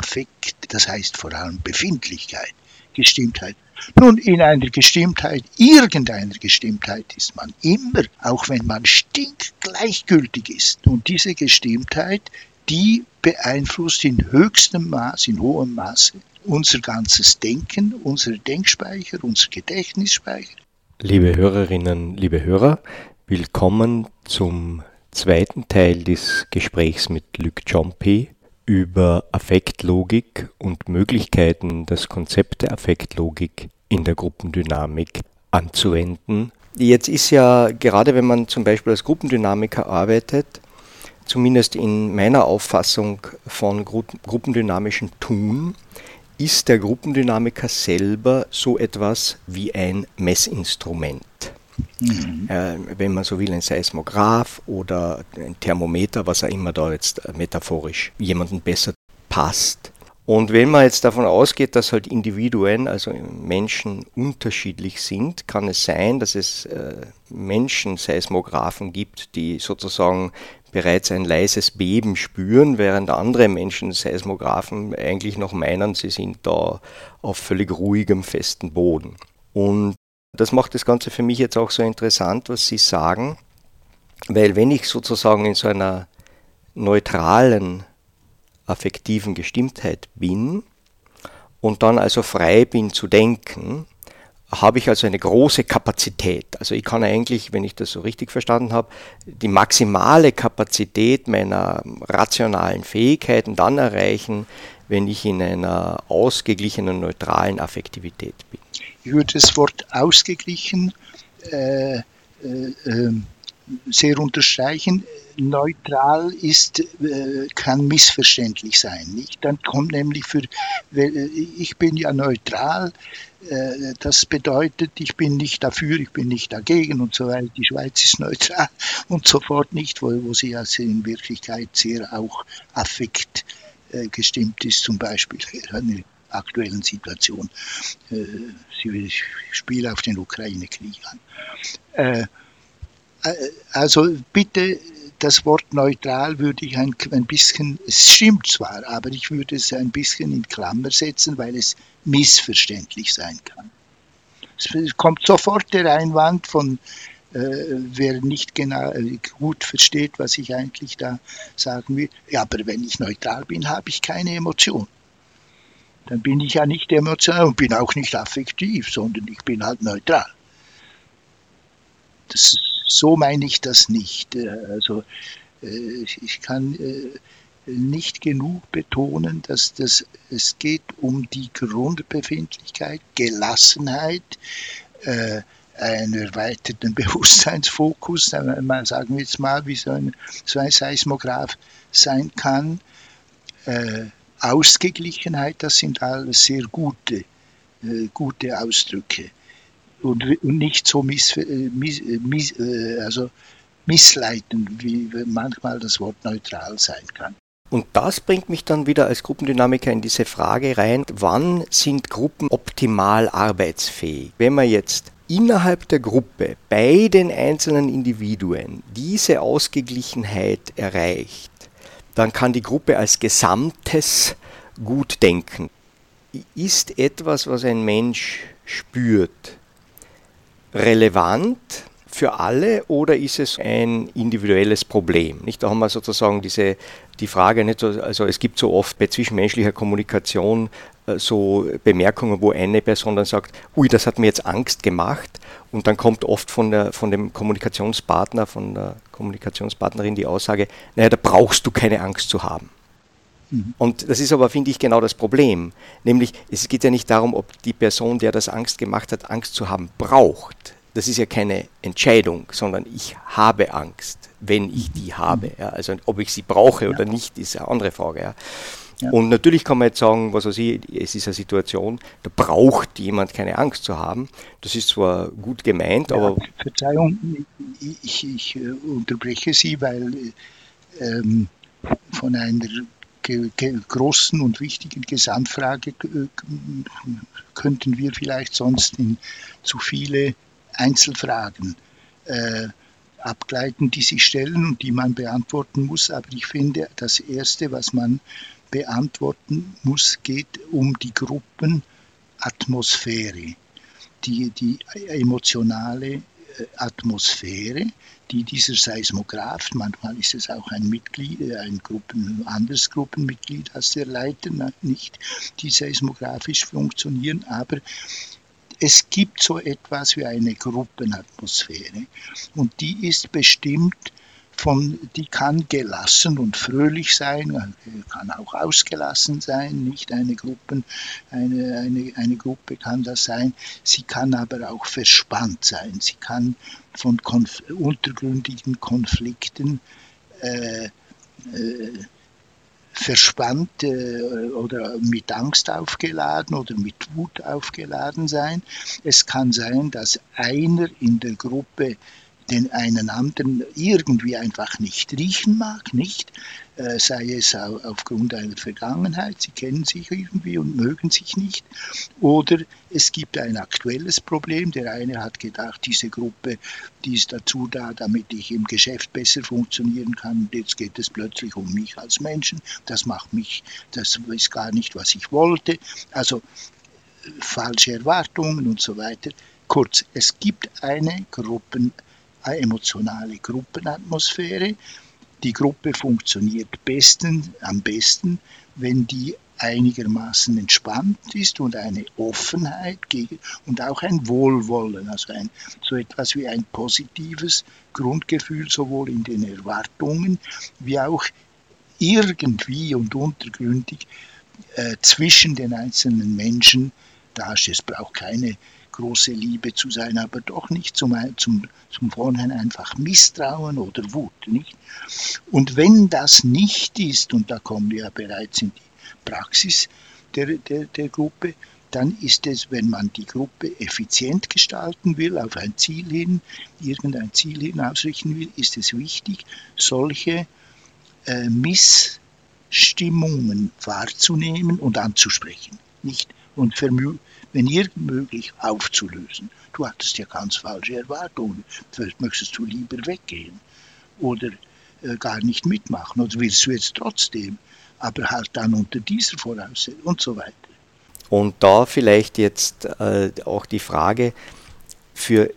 Affekt, das heißt vor allem Befindlichkeit, Gestimmtheit. Nun, in einer Gestimmtheit, irgendeiner Gestimmtheit ist man immer, auch wenn man stinkgleichgültig ist. Und diese Gestimmtheit, die beeinflusst in höchstem Maß, in hohem Maße unser ganzes Denken, unser Denkspeicher, unser Gedächtnisspeicher. Liebe Hörerinnen, liebe Hörer, willkommen zum zweiten Teil des Gesprächs mit Luc Jompe über Affektlogik und Möglichkeiten, das Konzept der Affektlogik in der Gruppendynamik anzuwenden. Jetzt ist ja gerade, wenn man zum Beispiel als Gruppendynamiker arbeitet, zumindest in meiner Auffassung von gruppendynamischem Tun, ist der Gruppendynamiker selber so etwas wie ein Messinstrument. Mhm. Äh, wenn man so will, ein Seismograph oder ein Thermometer, was auch immer da jetzt metaphorisch jemandem besser passt. Und wenn man jetzt davon ausgeht, dass halt Individuen, also Menschen unterschiedlich sind, kann es sein, dass es äh, Menschen-Seismographen gibt, die sozusagen bereits ein leises Beben spüren, während andere Menschen, Seismographen, eigentlich noch meinen, sie sind da auf völlig ruhigem, festen Boden. Und das macht das Ganze für mich jetzt auch so interessant, was Sie sagen, weil wenn ich sozusagen in so einer neutralen, affektiven Gestimmtheit bin und dann also frei bin zu denken, habe ich also eine große Kapazität. Also ich kann eigentlich, wenn ich das so richtig verstanden habe, die maximale Kapazität meiner rationalen Fähigkeiten dann erreichen, wenn ich in einer ausgeglichenen, neutralen Affektivität bin. Ich würde das Wort ausgeglichen äh, äh, ähm, sehr unterstreichen. Neutral ist, äh, kann missverständlich sein. Nicht? Dann kommt nämlich für, äh, ich bin ja neutral, äh, das bedeutet, ich bin nicht dafür, ich bin nicht dagegen und so weiter. Die Schweiz ist neutral und so fort nicht, wo, wo sie ja in Wirklichkeit sehr auch affekt gestimmt ist, zum Beispiel aktuellen Situation. Äh, sie spielt auf den Ukraine-Krieg an. Äh, äh, also bitte, das Wort neutral würde ich ein, ein bisschen, es stimmt zwar, aber ich würde es ein bisschen in Klammer setzen, weil es missverständlich sein kann. Es kommt sofort der Einwand von, äh, wer nicht genau gut versteht, was ich eigentlich da sagen will. Ja, aber wenn ich neutral bin, habe ich keine Emotion dann bin ich ja nicht emotional und bin auch nicht affektiv, sondern ich bin halt neutral. Das, so meine ich das nicht. Äh, also äh, ich kann äh, nicht genug betonen, dass das, es geht um die Grundbefindlichkeit, Gelassenheit, einen erweiterten Bewusstseinsfokus, sagen wir jetzt mal, wie so ein, so ein Seismograph sein kann, Ausgeglichenheit, das sind alles sehr gute, äh, gute Ausdrücke. Und, und nicht so miss, äh, miss, äh, miss, äh, also missleitend, wie manchmal das Wort neutral sein kann. Und das bringt mich dann wieder als Gruppendynamiker in diese Frage rein, wann sind Gruppen optimal arbeitsfähig? Wenn man jetzt innerhalb der Gruppe bei den einzelnen Individuen diese Ausgeglichenheit erreicht, dann kann die Gruppe als Gesamtes gut denken. Ist etwas, was ein Mensch spürt, relevant für alle oder ist es ein individuelles Problem? Nicht, da haben wir sozusagen diese, die Frage, nicht, also es gibt so oft bei zwischenmenschlicher Kommunikation so Bemerkungen, wo eine Person dann sagt, ui, das hat mir jetzt Angst gemacht und dann kommt oft von, der, von dem Kommunikationspartner, von der Kommunikationspartnerin die Aussage, naja, da brauchst du keine Angst zu haben. Mhm. Und das ist aber, finde ich, genau das Problem. Nämlich, es geht ja nicht darum, ob die Person, der das Angst gemacht hat, Angst zu haben braucht. Das ist ja keine Entscheidung, sondern ich habe Angst, wenn ich die habe. Mhm. Ja. Also ob ich sie brauche oder nicht, ist eine andere Frage. Ja. Ja. Und natürlich kann man jetzt sagen, was weiß ich, es ist eine Situation, da braucht jemand keine Angst zu haben. Das ist zwar gut gemeint, ja, aber. Verzeihung, ich, ich äh, unterbreche Sie, weil ähm, von einer großen und wichtigen Gesamtfrage äh, könnten wir vielleicht sonst in zu viele Einzelfragen äh, abgleiten, die sich stellen und die man beantworten muss. Aber ich finde, das Erste, was man beantworten muss, geht um die Gruppenatmosphäre, die, die emotionale äh, Atmosphäre, die dieser Seismograph, manchmal ist es auch ein Mitglied, äh, ein Gruppen, anderes Gruppenmitglied als der Leiter, nicht, die seismografisch funktionieren, aber es gibt so etwas wie eine Gruppenatmosphäre und die ist bestimmt von, die kann gelassen und fröhlich sein, kann auch ausgelassen sein, nicht eine Gruppe, eine, eine, eine Gruppe kann das sein, sie kann aber auch verspannt sein, sie kann von konf untergründigen Konflikten äh, äh, verspannt äh, oder mit Angst aufgeladen oder mit Wut aufgeladen sein. Es kann sein, dass einer in der Gruppe den einen anderen irgendwie einfach nicht riechen mag, nicht? Äh, sei es aufgrund einer Vergangenheit, sie kennen sich irgendwie und mögen sich nicht, oder es gibt ein aktuelles Problem, der eine hat gedacht, diese Gruppe, die ist dazu da, damit ich im Geschäft besser funktionieren kann, und jetzt geht es plötzlich um mich als Menschen, das macht mich, das ist gar nicht, was ich wollte, also äh, falsche Erwartungen und so weiter. Kurz, es gibt eine Gruppen, eine emotionale Gruppenatmosphäre. Die Gruppe funktioniert besten, am besten, wenn die einigermaßen entspannt ist und eine Offenheit gegen, und auch ein Wohlwollen, also ein, so etwas wie ein positives Grundgefühl sowohl in den Erwartungen wie auch irgendwie und untergründig äh, zwischen den einzelnen Menschen da ist. Es braucht keine große Liebe zu sein, aber doch nicht zum, zum, zum Vorhinein einfach Misstrauen oder Wut. Nicht? Und wenn das nicht ist, und da kommen wir ja bereits in die Praxis der, der, der Gruppe, dann ist es, wenn man die Gruppe effizient gestalten will, auf ein Ziel hin, irgendein Ziel hin ausrichten will, ist es wichtig, solche äh, Missstimmungen wahrzunehmen und anzusprechen. Nicht? Und wenn irgend möglich, aufzulösen. Du hattest ja ganz falsche Erwartungen. Vielleicht möchtest du lieber weggehen oder äh, gar nicht mitmachen oder willst du jetzt trotzdem, aber halt dann unter dieser Voraussetzung und so weiter. Und da vielleicht jetzt äh, auch die Frage für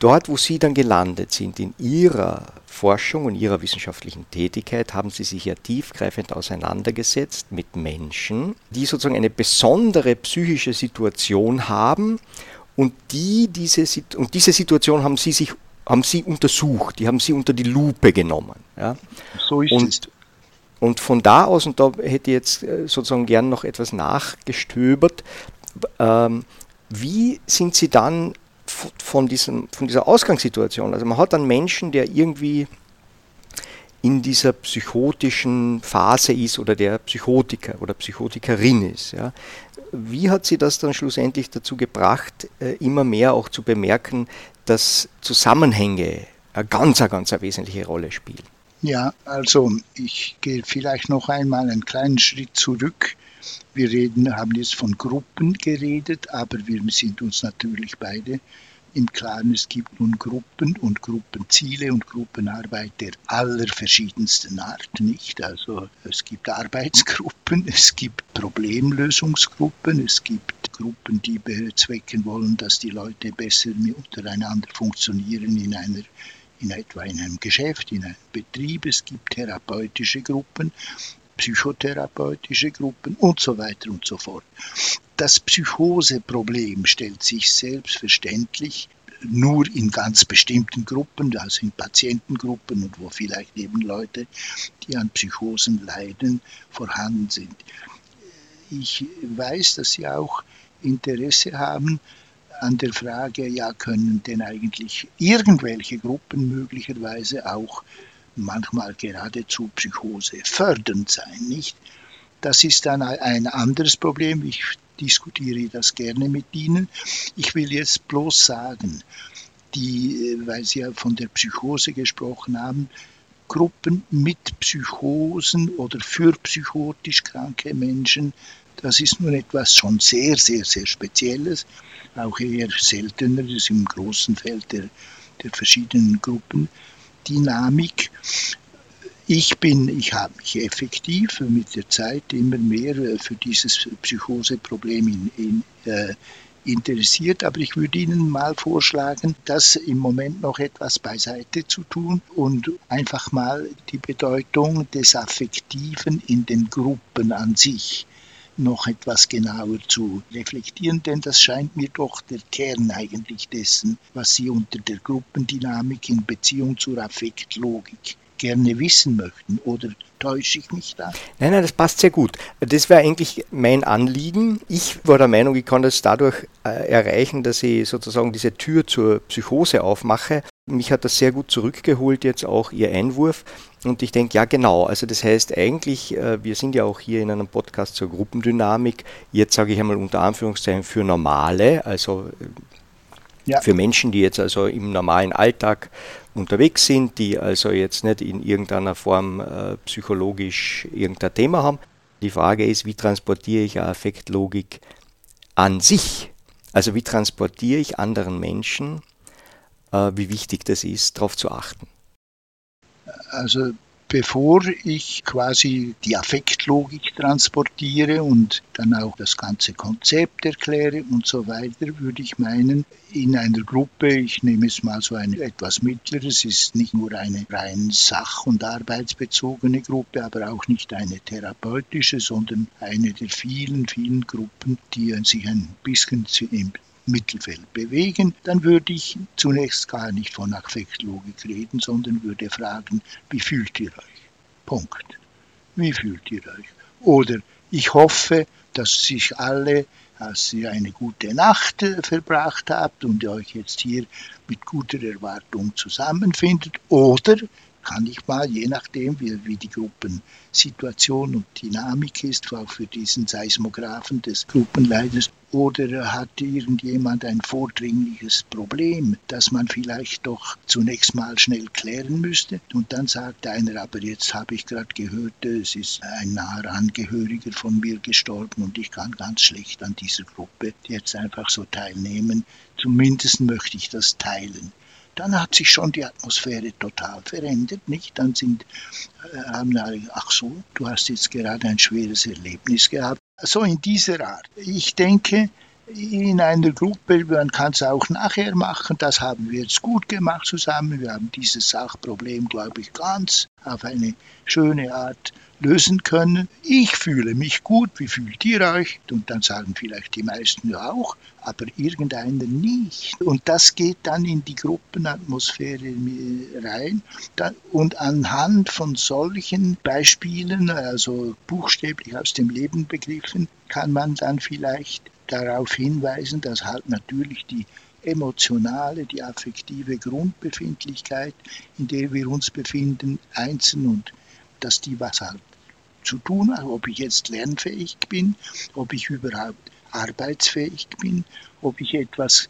dort, wo Sie dann gelandet sind, in Ihrer Forschung und Ihrer wissenschaftlichen Tätigkeit haben Sie sich ja tiefgreifend auseinandergesetzt mit Menschen, die sozusagen eine besondere psychische Situation haben und die diese, und diese Situation haben Sie sich haben Sie untersucht, die haben Sie unter die Lupe genommen. Ja? So ist und, es. Und von da aus, und da hätte ich jetzt äh, sozusagen gern noch etwas nachgestöbert, ähm, wie sind Sie dann von, diesem, von dieser Ausgangssituation. Also man hat einen Menschen, der irgendwie in dieser psychotischen Phase ist oder der Psychotiker oder Psychotikerin ist. Ja. Wie hat sie das dann schlussendlich dazu gebracht, äh, immer mehr auch zu bemerken, dass Zusammenhänge eine ganz, ganz eine wesentliche Rolle spielen? Ja, also ich gehe vielleicht noch einmal einen kleinen Schritt zurück. Wir reden, haben jetzt von Gruppen geredet, aber wir sind uns natürlich beide im Klaren, es gibt nun Gruppen und Gruppenziele und Gruppenarbeit der allerverschiedensten Art, nicht? Also es gibt Arbeitsgruppen, es gibt Problemlösungsgruppen, es gibt Gruppen, die bezwecken wollen, dass die Leute besser untereinander funktionieren in einer in etwa in einem Geschäft, in einem Betrieb. Es gibt therapeutische Gruppen, psychotherapeutische Gruppen und so weiter und so fort. Das Psychoseproblem stellt sich selbstverständlich nur in ganz bestimmten Gruppen, also in Patientengruppen und wo vielleicht eben Leute, die an Psychosen leiden, vorhanden sind. Ich weiß, dass Sie auch Interesse haben an der Frage, ja, können denn eigentlich irgendwelche Gruppen möglicherweise auch manchmal geradezu Psychose fördernd sein, nicht? Das ist dann ein anderes Problem. Ich diskutiere das gerne mit Ihnen. Ich will jetzt bloß sagen, die, weil Sie ja von der Psychose gesprochen haben, Gruppen mit Psychosen oder für psychotisch kranke Menschen, das ist nun etwas schon sehr, sehr, sehr Spezielles, auch eher seltener, das ist im großen Feld der, der verschiedenen Gruppendynamik Ich bin, ich habe mich effektiv mit der Zeit immer mehr äh, für dieses Psychoseproblem in, in, äh, interessiert, aber ich würde Ihnen mal vorschlagen, das im Moment noch etwas beiseite zu tun und einfach mal die Bedeutung des Affektiven in den Gruppen an sich noch etwas genauer zu reflektieren, denn das scheint mir doch der Kern eigentlich dessen, was Sie unter der Gruppendynamik in Beziehung zur Affektlogik gerne wissen möchten. Oder täusche ich mich da? Nein, nein, das passt sehr gut. Das wäre eigentlich mein Anliegen. Ich war der Meinung, ich kann das dadurch äh, erreichen, dass ich sozusagen diese Tür zur Psychose aufmache. Mich hat das sehr gut zurückgeholt, jetzt auch Ihr Einwurf. Und ich denke, ja genau, also das heißt eigentlich, äh, wir sind ja auch hier in einem Podcast zur Gruppendynamik, jetzt sage ich einmal unter Anführungszeichen für Normale, also äh, ja. für Menschen, die jetzt also im normalen Alltag unterwegs sind, die also jetzt nicht in irgendeiner Form äh, psychologisch irgendein Thema haben. Die Frage ist, wie transportiere ich eine Affektlogik an sich? Also wie transportiere ich anderen Menschen, wie wichtig das ist, darauf zu achten? Also bevor ich quasi die Affektlogik transportiere und dann auch das ganze Konzept erkläre und so weiter, würde ich meinen, in einer Gruppe, ich nehme es mal so ein etwas mittleres, ist nicht nur eine rein sach- und arbeitsbezogene Gruppe, aber auch nicht eine therapeutische, sondern eine der vielen, vielen Gruppen, die sich ein bisschen im Mittelfeld bewegen, dann würde ich zunächst gar nicht von Affektlogik reden, sondern würde fragen, wie fühlt ihr euch? Punkt. Wie fühlt ihr euch? Oder ich hoffe, dass sich alle, als ihr eine gute Nacht äh, verbracht habt und ihr euch jetzt hier mit guter Erwartung zusammenfindet. Oder kann ich mal, je nachdem, wie, wie die Gruppensituation und Dynamik ist, auch für diesen Seismographen des Gruppenleiters, oder hat irgendjemand ein vordringliches Problem, das man vielleicht doch zunächst mal schnell klären müsste. Und dann sagt einer, aber jetzt habe ich gerade gehört, es ist ein naher Angehöriger von mir gestorben und ich kann ganz schlecht an dieser Gruppe jetzt einfach so teilnehmen. Zumindest möchte ich das teilen dann hat sich schon die Atmosphäre total verändert, nicht? Dann sind, äh, haben alle, ach so, du hast jetzt gerade ein schweres Erlebnis gehabt. So in dieser Art. Ich denke, in einer Gruppe, man kann es auch nachher machen, das haben wir jetzt gut gemacht zusammen. Wir haben dieses Sachproblem, glaube ich, ganz auf eine schöne Art lösen können. Ich fühle mich gut, wie fühlt ihr euch? Und dann sagen vielleicht die meisten ja auch, aber irgendeiner nicht. Und das geht dann in die Gruppenatmosphäre rein. Und anhand von solchen Beispielen, also buchstäblich aus dem Leben begriffen, kann man dann vielleicht darauf hinweisen, dass halt natürlich die emotionale, die affektive Grundbefindlichkeit, in der wir uns befinden, einzeln und dass die was halt zu tun hat, ob ich jetzt lernfähig bin, ob ich überhaupt arbeitsfähig bin, ob ich etwas,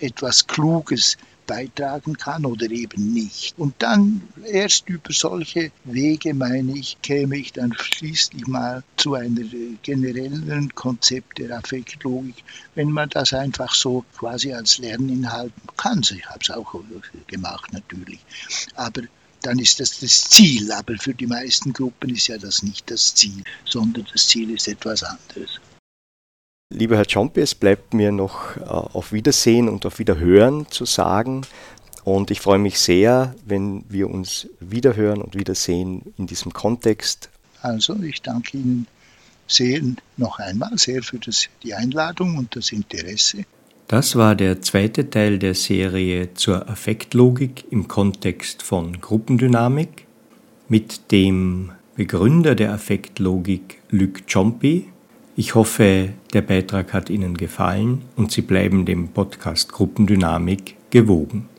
etwas Kluges beitragen kann oder eben nicht. Und dann erst über solche Wege, meine ich, käme ich dann schließlich mal zu einer generellen Konzept der Affektlogik, wenn man das einfach so quasi als Lerninhalt kann. Ich habe es auch gemacht natürlich. Aber dann ist das das Ziel. Aber für die meisten Gruppen ist ja das nicht das Ziel, sondern das Ziel ist etwas anderes. Lieber Herr Ciompi, es bleibt mir noch äh, auf Wiedersehen und auf Wiederhören zu sagen. Und ich freue mich sehr, wenn wir uns wiederhören und wiedersehen in diesem Kontext. Also, ich danke Ihnen sehr noch einmal sehr für das, die Einladung und das Interesse. Das war der zweite Teil der Serie zur Affektlogik im Kontext von Gruppendynamik mit dem Begründer der Affektlogik Luc Ciompi. Ich hoffe, der Beitrag hat Ihnen gefallen und Sie bleiben dem Podcast Gruppendynamik gewogen.